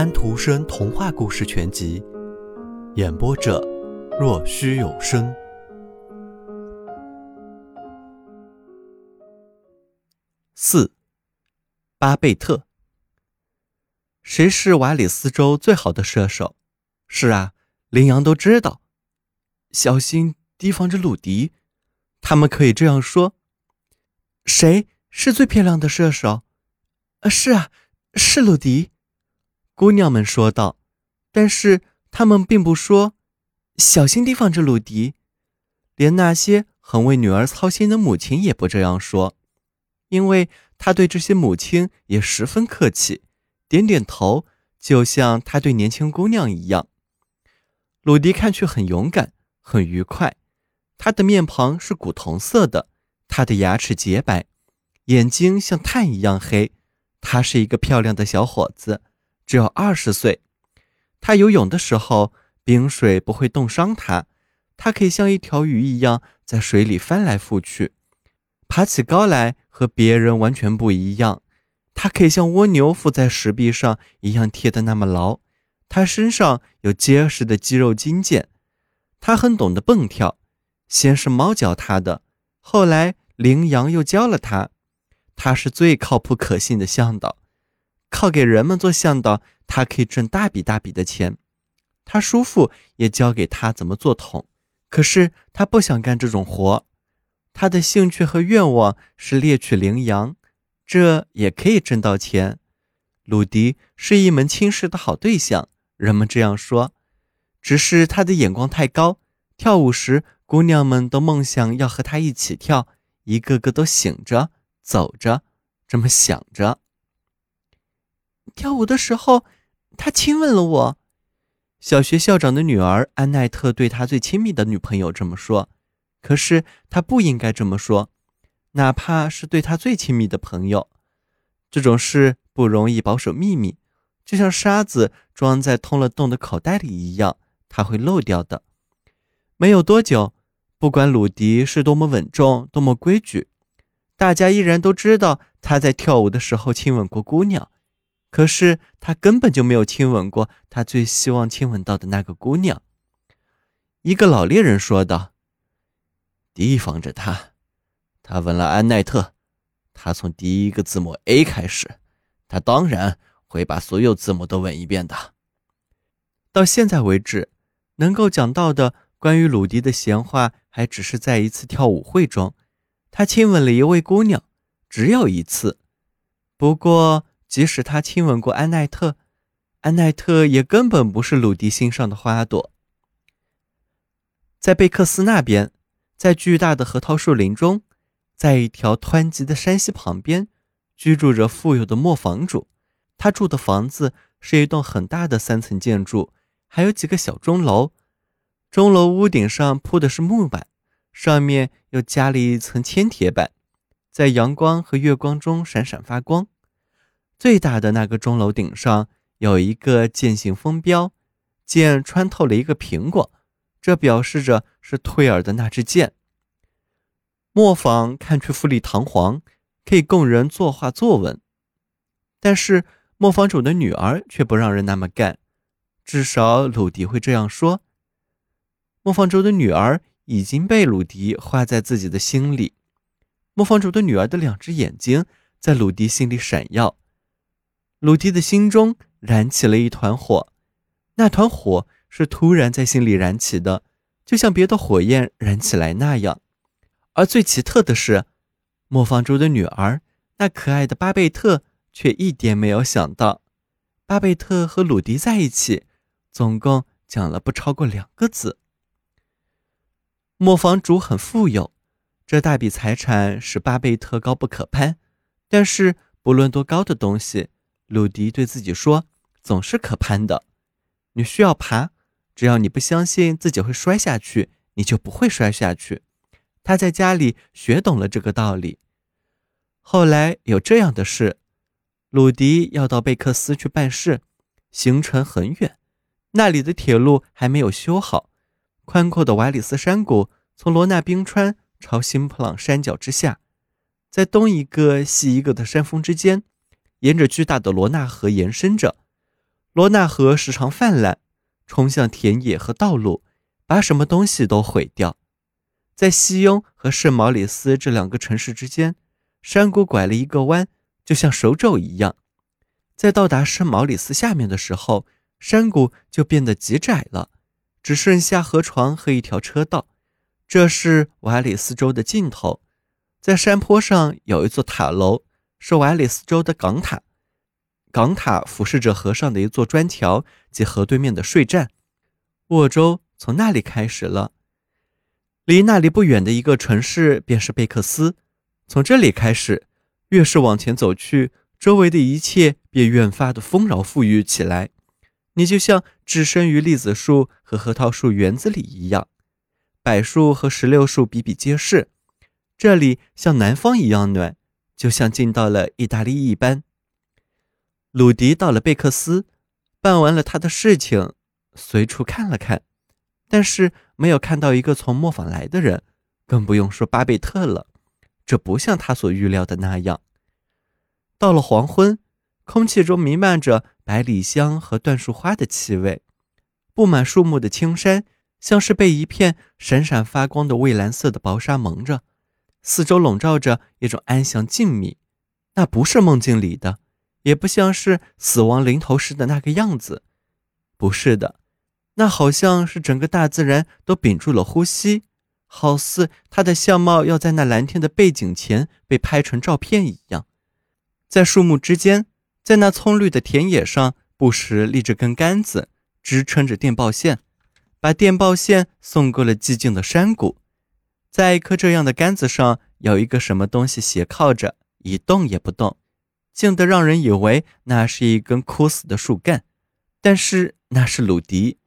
安徒生童话故事全集，演播者：若虚有声。四，巴贝特。谁是瓦里斯州最好的射手？是啊，羚羊都知道。小心提防着鲁迪，他们可以这样说。谁是最漂亮的射手？啊，是啊，是鲁迪。姑娘们说道，但是他们并不说“小心提防着鲁迪”，连那些很为女儿操心的母亲也不这样说，因为他对这些母亲也十分客气，点点头，就像他对年轻姑娘一样。鲁迪看去很勇敢，很愉快，他的面庞是古铜色的，他的牙齿洁白，眼睛像炭一样黑，他是一个漂亮的小伙子。只有二十岁，他游泳的时候，冰水不会冻伤他。他可以像一条鱼一样在水里翻来覆去，爬起高来和别人完全不一样。他可以像蜗牛附在石壁上一样贴得那么牢。他身上有结实的肌肉筋腱。他很懂得蹦跳，先是猫教他的，后来羚羊又教了他。他是最靠谱可信的向导。靠给人们做向导，他可以挣大笔大笔的钱。他叔父也教给他怎么做桶，可是他不想干这种活。他的兴趣和愿望是猎取羚羊，这也可以挣到钱。鲁迪是一门亲事的好对象，人们这样说。只是他的眼光太高，跳舞时姑娘们都梦想要和他一起跳，一个个都醒着走着，这么想着。跳舞的时候，他亲吻了我。小学校长的女儿安奈特对他最亲密的女朋友这么说。可是他不应该这么说，哪怕是对他最亲密的朋友。这种事不容易保守秘密，就像沙子装在通了洞的口袋里一样，它会漏掉的。没有多久，不管鲁迪是多么稳重、多么规矩，大家依然都知道他在跳舞的时候亲吻过姑娘。可是他根本就没有亲吻过他最希望亲吻到的那个姑娘。一个老猎人说道：“提防着他，他吻了安奈特。他从第一个字母 A 开始，他当然会把所有字母都吻一遍的。”到现在为止，能够讲到的关于鲁迪的闲话，还只是在一次跳舞会中，他亲吻了一位姑娘，只有一次。不过。即使他亲吻过安奈特，安奈特也根本不是鲁迪心上的花朵。在贝克斯那边，在巨大的核桃树林中，在一条湍急的山溪旁边，居住着富有的磨坊主。他住的房子是一栋很大的三层建筑，还有几个小钟楼。钟楼屋顶上铺的是木板，上面又加了一层铅铁板，在阳光和月光中闪闪发光。最大的那个钟楼顶上有一个剑形风标，剑穿透了一个苹果，这表示着是退尔的那支剑。磨坊看去富丽堂皇，可以供人作画作文，但是磨坊主的女儿却不让人那么干，至少鲁迪会这样说。磨坊主的女儿已经被鲁迪画在自己的心里，磨坊主的女儿的两只眼睛在鲁迪心里闪耀。鲁迪的心中燃起了一团火，那团火是突然在心里燃起的，就像别的火焰燃起来那样。而最奇特的是，磨坊主的女儿那可爱的巴贝特却一点没有想到，巴贝特和鲁迪在一起，总共讲了不超过两个字。磨坊主很富有，这大笔财产使巴贝特高不可攀，但是不论多高的东西。鲁迪对自己说：“总是可攀的，你需要爬。只要你不相信自己会摔下去，你就不会摔下去。”他在家里学懂了这个道理。后来有这样的事：鲁迪要到贝克斯去办事，行程很远，那里的铁路还没有修好。宽阔的瓦里斯山谷从罗纳冰川朝新普朗山脚之下，在东一个西一个的山峰之间。沿着巨大的罗纳河延伸着，罗纳河时常泛滥，冲向田野和道路，把什么东西都毁掉。在西雍和圣毛里斯这两个城市之间，山谷拐了一个弯，就像手肘一样。在到达圣毛里斯下面的时候，山谷就变得极窄了，只剩下河床和一条车道。这是瓦里斯州的尽头。在山坡上有一座塔楼，是瓦里斯州的港塔。港塔俯视着河上的一座砖桥及河对面的税站。沃州从那里开始了。离那里不远的一个城市便是贝克斯。从这里开始，越是往前走去。周围的一切便越发的丰饶富裕起来，你就像置身于栗子树和核桃树园子里一样，柏树和石榴树比比皆是。这里像南方一样暖，就像进到了意大利一般。鲁迪到了贝克斯，办完了他的事情，随处看了看，但是没有看到一个从磨坊来的人，更不用说巴贝特了。这不像他所预料的那样。到了黄昏，空气中弥漫着百里香和椴树花的气味。布满树木的青山像是被一片闪闪发光的蔚蓝色的薄纱蒙着，四周笼罩着一种安详静谧。那不是梦境里的，也不像是死亡临头时的那个样子。不是的，那好像是整个大自然都屏住了呼吸，好似它的相貌要在那蓝天的背景前被拍成照片一样。在树木之间，在那葱绿的田野上，不时立着根杆子，支撑着电报线，把电报线送过了寂静的山谷。在一棵这样的杆子上，有一个什么东西斜靠着，一动也不动，静得让人以为那是一根枯死的树干。但是那是鲁迪，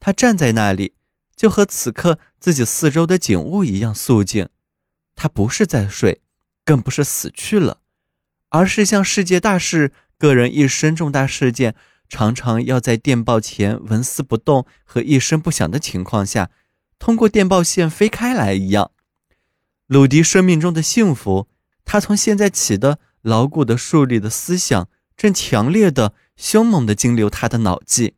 他站在那里，就和此刻自己四周的景物一样肃静。他不是在睡，更不是死去了。而是像世界大事、个人一生重大事件，常常要在电报前纹丝不动和一声不响的情况下，通过电报线飞开来一样。鲁迪生命中的幸福，他从现在起的牢固的树立的思想，正强烈的、凶猛的经流他的脑际。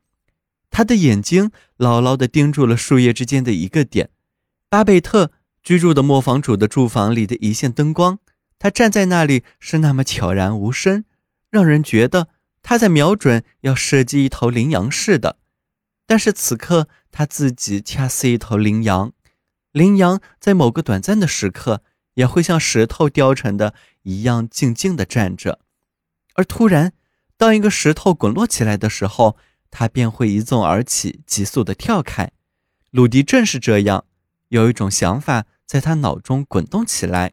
他的眼睛牢牢地盯住了树叶之间的一个点，巴贝特居住的磨坊主的住房里的一线灯光。他站在那里是那么悄然无声，让人觉得他在瞄准要射击一头羚羊似的。但是此刻他自己恰似一头羚羊，羚羊在某个短暂的时刻也会像石头雕成的一样静静地站着，而突然，当一个石头滚落起来的时候，它便会一纵而起，急速地跳开。鲁迪正是这样，有一种想法在他脑中滚动起来。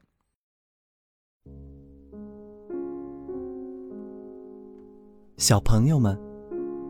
小朋友们，